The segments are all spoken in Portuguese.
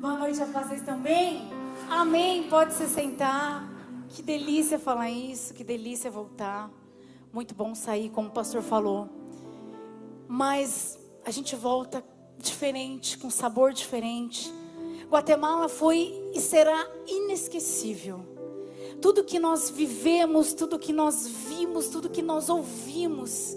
Boa noite a vocês também. Amém. Pode se sentar. Que delícia falar isso, que delícia voltar. Muito bom sair, como o pastor falou. Mas a gente volta diferente, com sabor diferente. Guatemala foi e será inesquecível. Tudo que nós vivemos, tudo que nós vimos, tudo que nós ouvimos.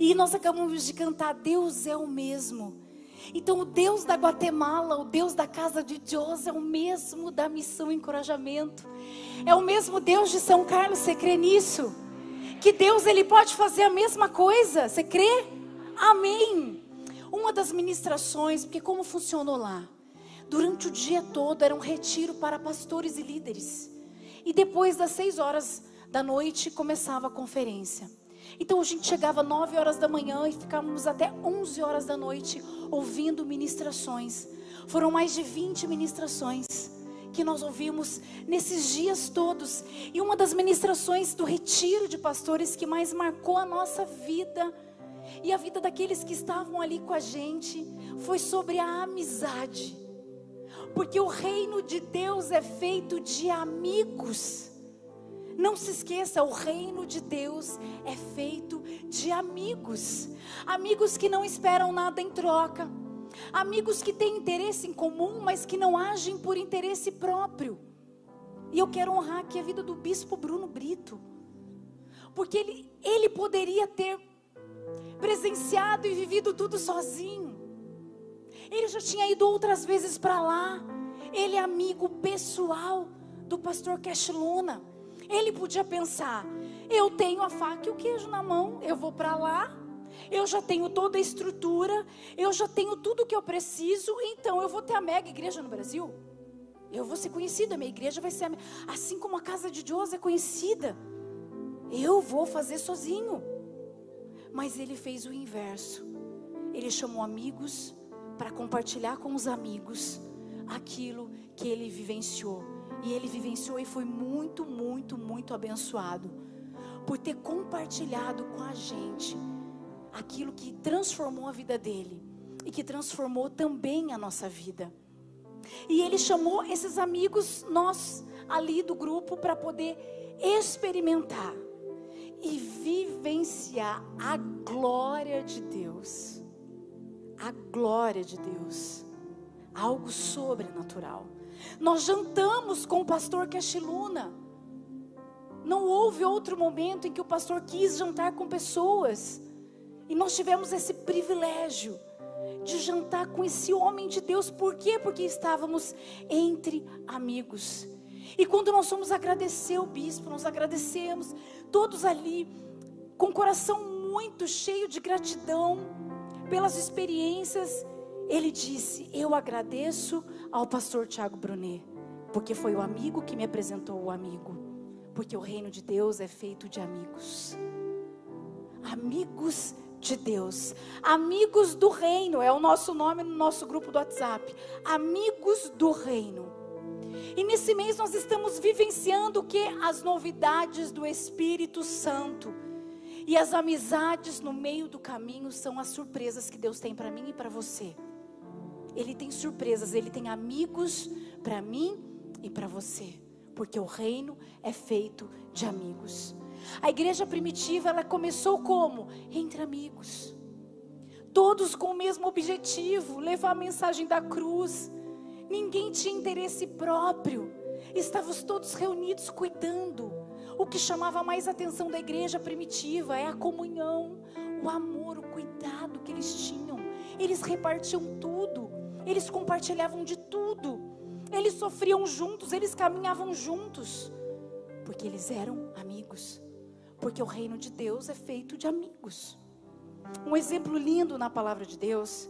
E nós acabamos de cantar, Deus é o mesmo. Então, o Deus da Guatemala, o Deus da casa de Deus, é o mesmo da missão encorajamento. É o mesmo Deus de São Carlos, você crê nisso? Que Deus ele pode fazer a mesma coisa, você crê? Amém. Uma das ministrações, porque como funcionou lá? Durante o dia todo era um retiro para pastores e líderes. E depois das seis horas da noite começava a conferência. Então a gente chegava nove horas da manhã e ficávamos até onze horas da noite ouvindo ministrações. Foram mais de 20 ministrações que nós ouvimos nesses dias todos. E uma das ministrações do retiro de pastores que mais marcou a nossa vida e a vida daqueles que estavam ali com a gente foi sobre a amizade. Porque o reino de Deus é feito de amigos. Não se esqueça, o reino de Deus é feito de amigos. Amigos que não esperam nada em troca. Amigos que têm interesse em comum, mas que não agem por interesse próprio. E eu quero honrar aqui a vida do bispo Bruno Brito. Porque ele, ele poderia ter presenciado e vivido tudo sozinho. Ele já tinha ido outras vezes para lá. Ele é amigo pessoal do pastor Cash Luna. Ele podia pensar: eu tenho a faca e o queijo na mão, eu vou para lá, eu já tenho toda a estrutura, eu já tenho tudo o que eu preciso, então eu vou ter a mega igreja no Brasil. Eu vou ser conhecida, minha igreja vai ser a... assim como a casa de Deus é conhecida. Eu vou fazer sozinho. Mas ele fez o inverso. Ele chamou amigos para compartilhar com os amigos aquilo que ele vivenciou. E ele vivenciou e foi muito, muito, muito abençoado por ter compartilhado com a gente aquilo que transformou a vida dele e que transformou também a nossa vida. E ele chamou esses amigos nós ali do grupo para poder experimentar e vivenciar a glória de Deus. A glória de Deus. Algo sobrenatural. Nós jantamos com o pastor Cachiluna. Não houve outro momento em que o pastor quis jantar com pessoas. E nós tivemos esse privilégio de jantar com esse homem de Deus. Por quê? Porque estávamos entre amigos. E quando nós fomos agradecer o bispo, nós agradecemos, todos ali, com o coração muito cheio de gratidão pelas experiências ele disse: Eu agradeço ao pastor Tiago Brunet, porque foi o amigo que me apresentou o amigo. Porque o reino de Deus é feito de amigos. Amigos de Deus, amigos do reino, é o nosso nome no nosso grupo do WhatsApp. Amigos do reino. E nesse mês nós estamos vivenciando o que? As novidades do Espírito Santo. E as amizades no meio do caminho são as surpresas que Deus tem para mim e para você. Ele tem surpresas, ele tem amigos para mim e para você, porque o reino é feito de amigos. A igreja primitiva, ela começou como? Entre amigos. Todos com o mesmo objetivo, levar a mensagem da cruz. Ninguém tinha interesse próprio. Estávamos todos reunidos cuidando. O que chamava mais atenção da igreja primitiva é a comunhão, o amor, o cuidado que eles tinham. Eles repartiam tudo. Eles compartilhavam de tudo. Eles sofriam juntos, eles caminhavam juntos. Porque eles eram amigos. Porque o reino de Deus é feito de amigos. Um exemplo lindo na palavra de Deus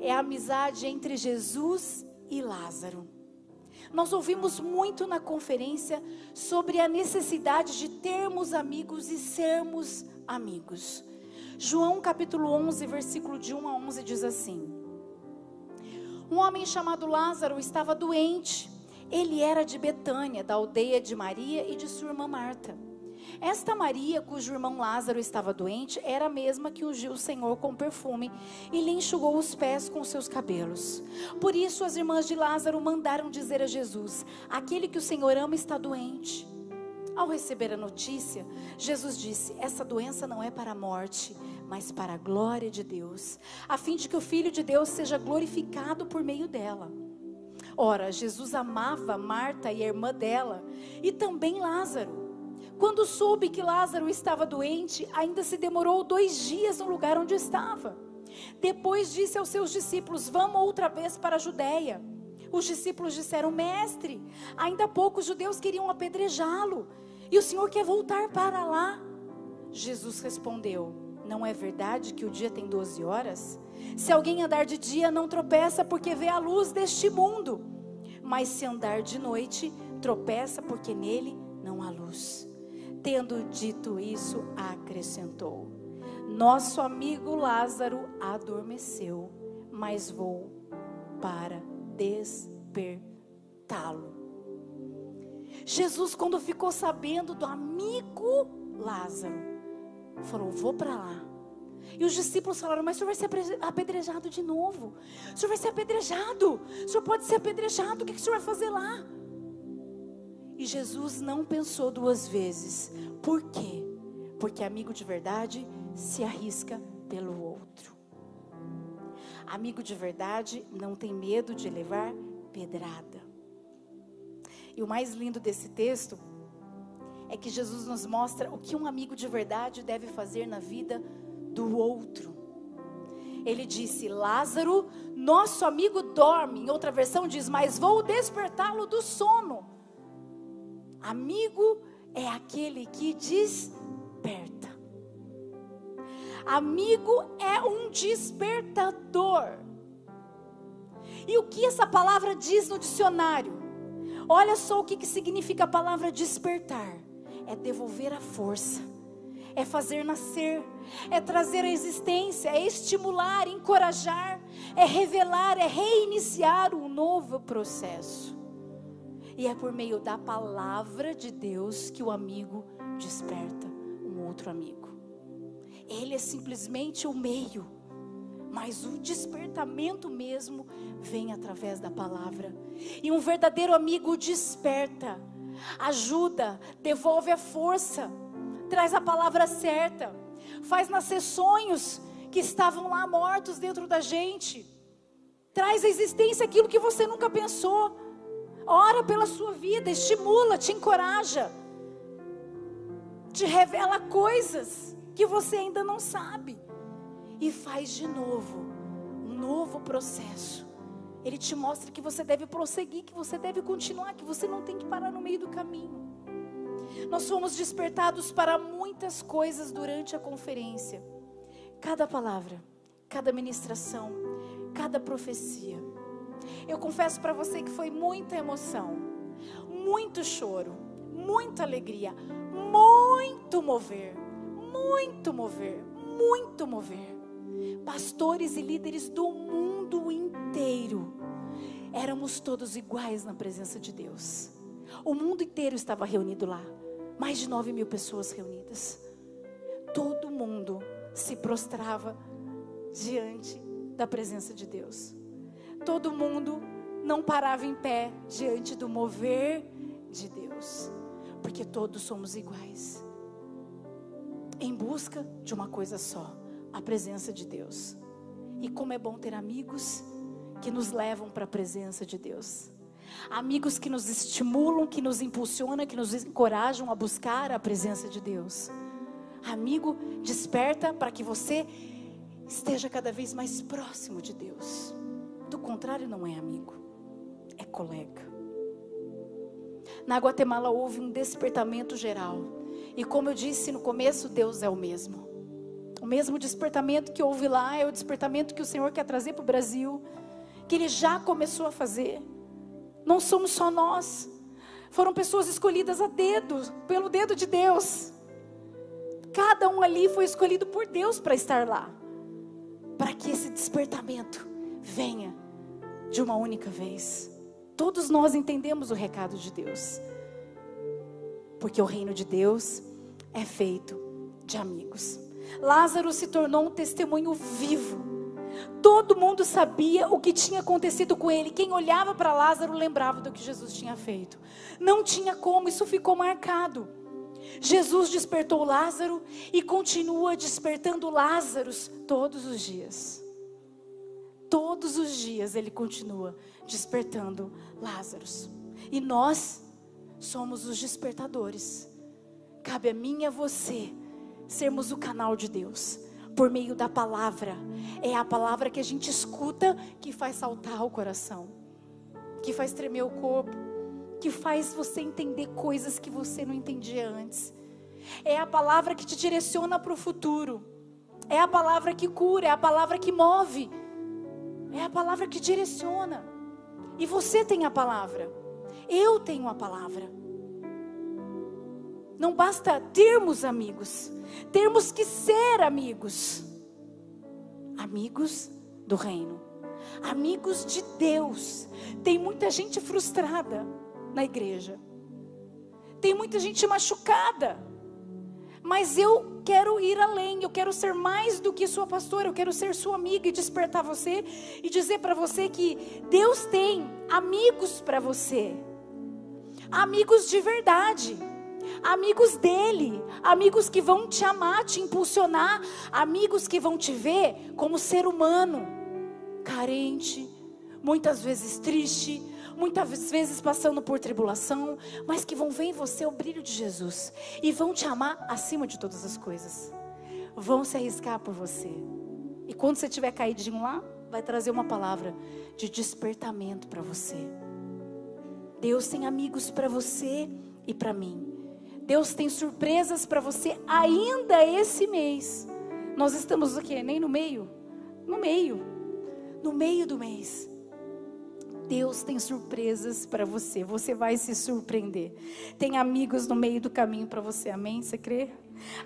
é a amizade entre Jesus e Lázaro. Nós ouvimos muito na conferência sobre a necessidade de termos amigos e sermos amigos. João capítulo 11, versículo de 1 a 11 diz assim: um homem chamado Lázaro estava doente. Ele era de Betânia, da aldeia de Maria e de sua irmã Marta. Esta Maria, cujo irmão Lázaro estava doente, era a mesma que ungiu o Senhor com perfume e lhe enxugou os pés com seus cabelos. Por isso, as irmãs de Lázaro mandaram dizer a Jesus: Aquele que o Senhor ama está doente. Ao receber a notícia, Jesus disse: Essa doença não é para a morte, mas para a glória de Deus, a fim de que o Filho de Deus seja glorificado por meio dela. Ora, Jesus amava Marta e a irmã dela, e também Lázaro. Quando soube que Lázaro estava doente, ainda se demorou dois dias no lugar onde estava. Depois disse aos seus discípulos: Vamos outra vez para a Judéia. Os discípulos disseram: Mestre, ainda há pouco os judeus queriam apedrejá-lo, e o Senhor quer voltar para lá. Jesus respondeu: Não é verdade que o dia tem doze horas? Se alguém andar de dia, não tropeça porque vê a luz deste mundo. Mas se andar de noite, tropeça porque nele não há luz. Tendo dito isso, acrescentou: Nosso amigo Lázaro adormeceu, mas vou para despertá-lo. Jesus, quando ficou sabendo do amigo Lázaro, falou: Vou para lá. E os discípulos falaram: Mas o senhor vai ser apedrejado de novo. O senhor vai ser apedrejado. O senhor pode ser apedrejado. O que, o senhor vai fazer lá? E Jesus não pensou duas vezes. Por quê? Porque amigo de verdade se arrisca pelo outro. Amigo de verdade não tem medo de levar pedrada. E o mais lindo desse texto é que Jesus nos mostra o que um amigo de verdade deve fazer na vida do outro. Ele disse: Lázaro, nosso amigo dorme. Em outra versão diz: Mas vou despertá-lo do sono. Amigo é aquele que desperta. Amigo é um despertador. E o que essa palavra diz no dicionário? Olha só o que, que significa a palavra despertar: é devolver a força, é fazer nascer, é trazer a existência, é estimular, encorajar, é revelar, é reiniciar um novo processo. E é por meio da palavra de Deus que o amigo desperta um outro amigo. Ele é simplesmente o meio, mas o despertamento mesmo vem através da palavra. E um verdadeiro amigo desperta, ajuda, devolve a força, traz a palavra certa, faz nascer sonhos que estavam lá mortos dentro da gente. Traz à existência aquilo que você nunca pensou. Ora pela sua vida, estimula, te encoraja, te revela coisas que você ainda não sabe e faz de novo um novo processo. Ele te mostra que você deve prosseguir, que você deve continuar, que você não tem que parar no meio do caminho. Nós fomos despertados para muitas coisas durante a conferência. Cada palavra, cada ministração, cada profecia eu confesso para você que foi muita emoção, muito choro, muita alegria, muito mover, muito mover, muito mover. Pastores e líderes do mundo inteiro, éramos todos iguais na presença de Deus. O mundo inteiro estava reunido lá, mais de nove mil pessoas reunidas. Todo mundo se prostrava diante da presença de Deus todo mundo não parava em pé diante do mover de Deus, porque todos somos iguais, em busca de uma coisa só: a presença de Deus. E como é bom ter amigos que nos levam para a presença de Deus. Amigos que nos estimulam, que nos impulsionam, que nos encorajam a buscar a presença de Deus. Amigo, desperta para que você esteja cada vez mais próximo de Deus. Do contrário, não é amigo, é colega. Na Guatemala houve um despertamento geral. E como eu disse no começo, Deus é o mesmo. O mesmo despertamento que houve lá é o despertamento que o Senhor quer trazer para o Brasil, que Ele já começou a fazer. Não somos só nós, foram pessoas escolhidas a dedo, pelo dedo de Deus. Cada um ali foi escolhido por Deus para estar lá, para que esse despertamento venha de uma única vez. Todos nós entendemos o recado de Deus. Porque o reino de Deus é feito de amigos. Lázaro se tornou um testemunho vivo. Todo mundo sabia o que tinha acontecido com ele. Quem olhava para Lázaro lembrava do que Jesus tinha feito. Não tinha como, isso ficou marcado. Jesus despertou Lázaro e continua despertando Lázaros todos os dias. Todos os dias ele continua despertando Lázaros. E nós somos os despertadores. Cabe a mim e a você sermos o canal de Deus por meio da palavra. É a palavra que a gente escuta que faz saltar o coração, que faz tremer o corpo, que faz você entender coisas que você não entendia antes. É a palavra que te direciona para o futuro. É a palavra que cura, é a palavra que move. É a palavra que direciona. E você tem a palavra. Eu tenho a palavra. Não basta termos amigos, temos que ser amigos. Amigos do reino, amigos de Deus. Tem muita gente frustrada na igreja, tem muita gente machucada, mas eu quero ir além, eu quero ser mais do que sua pastora, eu quero ser sua amiga e despertar você e dizer para você que Deus tem amigos para você, amigos de verdade amigos dele, amigos que vão te amar, te impulsionar, amigos que vão te ver como ser humano, carente, muitas vezes triste, muitas vezes passando por tribulação, mas que vão ver em você o brilho de Jesus e vão te amar acima de todas as coisas. Vão se arriscar por você. E quando você tiver caidinho lá, vai trazer uma palavra de despertamento para você. Deus tem amigos para você e para mim. Deus tem surpresas para você ainda esse mês. Nós estamos o quê? Nem no meio? No meio. No meio do mês. Deus tem surpresas para você. Você vai se surpreender. Tem amigos no meio do caminho para você. Amém? Você crê?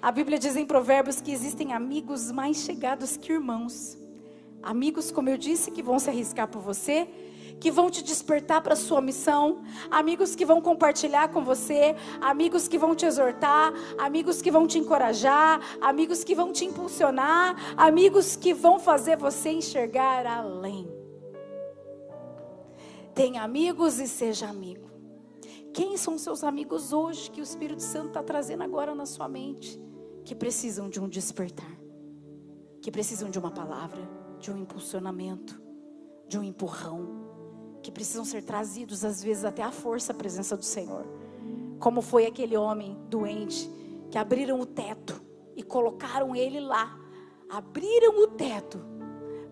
A Bíblia diz em Provérbios que existem amigos mais chegados que irmãos. Amigos, como eu disse, que vão se arriscar por você que vão te despertar para a sua missão, amigos que vão compartilhar com você, amigos que vão te exortar, amigos que vão te encorajar, amigos que vão te impulsionar, amigos que vão fazer você enxergar além. Tenha amigos e seja amigo. Quem são seus amigos hoje que o Espírito Santo está trazendo agora na sua mente? Que precisam de um despertar, que precisam de uma palavra, de um impulsionamento, de um empurrão que precisam ser trazidos, às vezes, até à força à presença do Senhor. Como foi aquele homem doente que abriram o teto e colocaram ele lá. Abriram o teto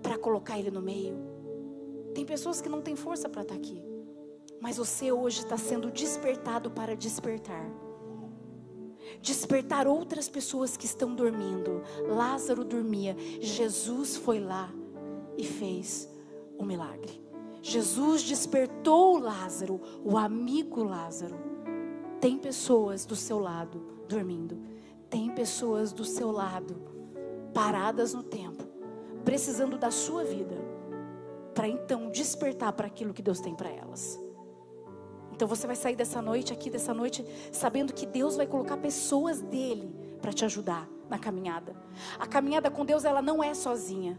para colocar ele no meio. Tem pessoas que não têm força para estar tá aqui. Mas você hoje está sendo despertado para despertar. Despertar outras pessoas que estão dormindo. Lázaro dormia. Jesus foi lá e fez o milagre. Jesus despertou Lázaro, o amigo Lázaro. Tem pessoas do seu lado dormindo. Tem pessoas do seu lado paradas no tempo, precisando da sua vida, para então despertar para aquilo que Deus tem para elas. Então você vai sair dessa noite aqui, dessa noite, sabendo que Deus vai colocar pessoas dele para te ajudar na caminhada. A caminhada com Deus, ela não é sozinha.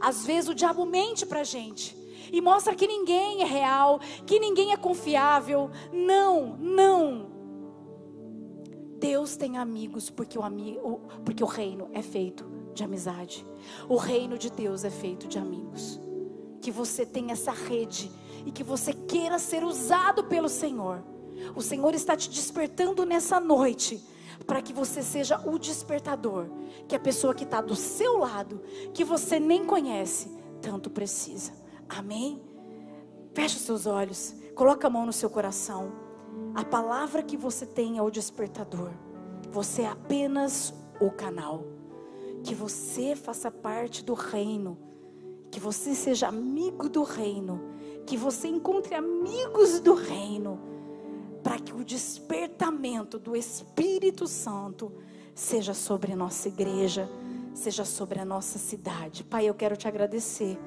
Às vezes o diabo mente para a gente e mostra que ninguém é real, que ninguém é confiável. Não, não. Deus tem amigos porque o, amigo, porque o reino é feito de amizade. O reino de Deus é feito de amigos. Que você tenha essa rede e que você queira ser usado pelo Senhor. O Senhor está te despertando nessa noite para que você seja o despertador que a pessoa que está do seu lado, que você nem conhece, tanto precisa. Amém? Feche os seus olhos, coloca a mão no seu coração. A palavra que você tem é o despertador. Você é apenas o canal. Que você faça parte do reino. Que você seja amigo do reino. Que você encontre amigos do reino. Para que o despertamento do Espírito Santo seja sobre a nossa igreja, seja sobre a nossa cidade. Pai, eu quero te agradecer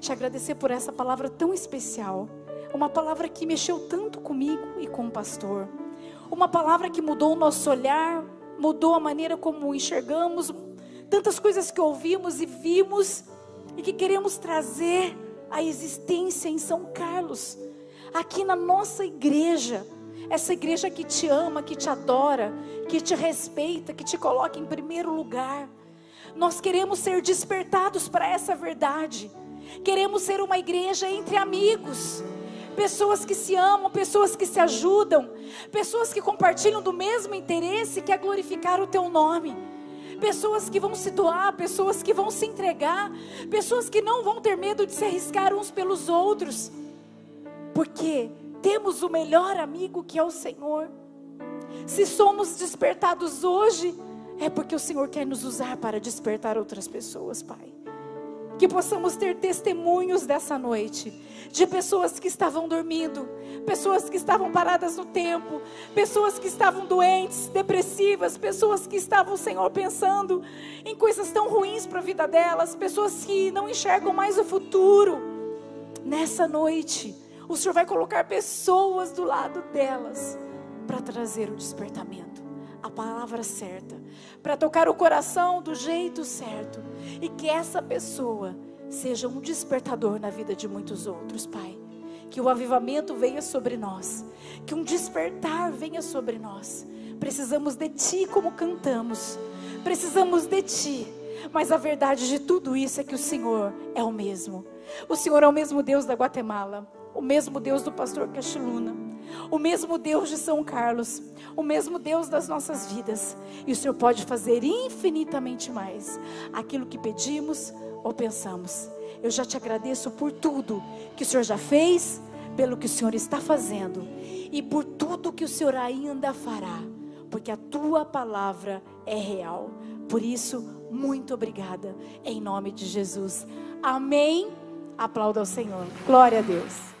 te agradecer por essa palavra tão especial. Uma palavra que mexeu tanto comigo e com o pastor. Uma palavra que mudou o nosso olhar mudou a maneira como enxergamos, tantas coisas que ouvimos e vimos e que queremos trazer à existência em São Carlos, aqui na nossa igreja. Essa igreja que te ama, que te adora, que te respeita, que te coloca em primeiro lugar. Nós queremos ser despertados para essa verdade. Queremos ser uma igreja entre amigos, pessoas que se amam, pessoas que se ajudam, pessoas que compartilham do mesmo interesse que é glorificar o teu nome. Pessoas que vão se doar, pessoas que vão se entregar, pessoas que não vão ter medo de se arriscar uns pelos outros. Porque temos o melhor amigo que é o Senhor. Se somos despertados hoje, é porque o Senhor quer nos usar para despertar outras pessoas, Pai. Que possamos ter testemunhos dessa noite, de pessoas que estavam dormindo, pessoas que estavam paradas no tempo, pessoas que estavam doentes, depressivas, pessoas que estavam, Senhor, pensando em coisas tão ruins para a vida delas, pessoas que não enxergam mais o futuro. Nessa noite, o Senhor vai colocar pessoas do lado delas para trazer o despertamento, a palavra certa, para tocar o coração do jeito certo e que essa pessoa seja um despertador na vida de muitos outros, Pai. Que o avivamento venha sobre nós, que um despertar venha sobre nós. Precisamos de Ti como cantamos, precisamos de Ti, mas a verdade de tudo isso é que o Senhor é o mesmo. O Senhor é o mesmo Deus da Guatemala, o mesmo Deus do pastor Cachiluna, o mesmo Deus de São Carlos, o mesmo Deus das nossas vidas. E o Senhor pode fazer infinitamente mais aquilo que pedimos ou pensamos. Eu já te agradeço por tudo que o Senhor já fez, pelo que o Senhor está fazendo e por tudo que o Senhor ainda fará, porque a tua palavra é real. Por isso, muito obrigada, em nome de Jesus. Amém. Aplauda ao Senhor. Glória a Deus.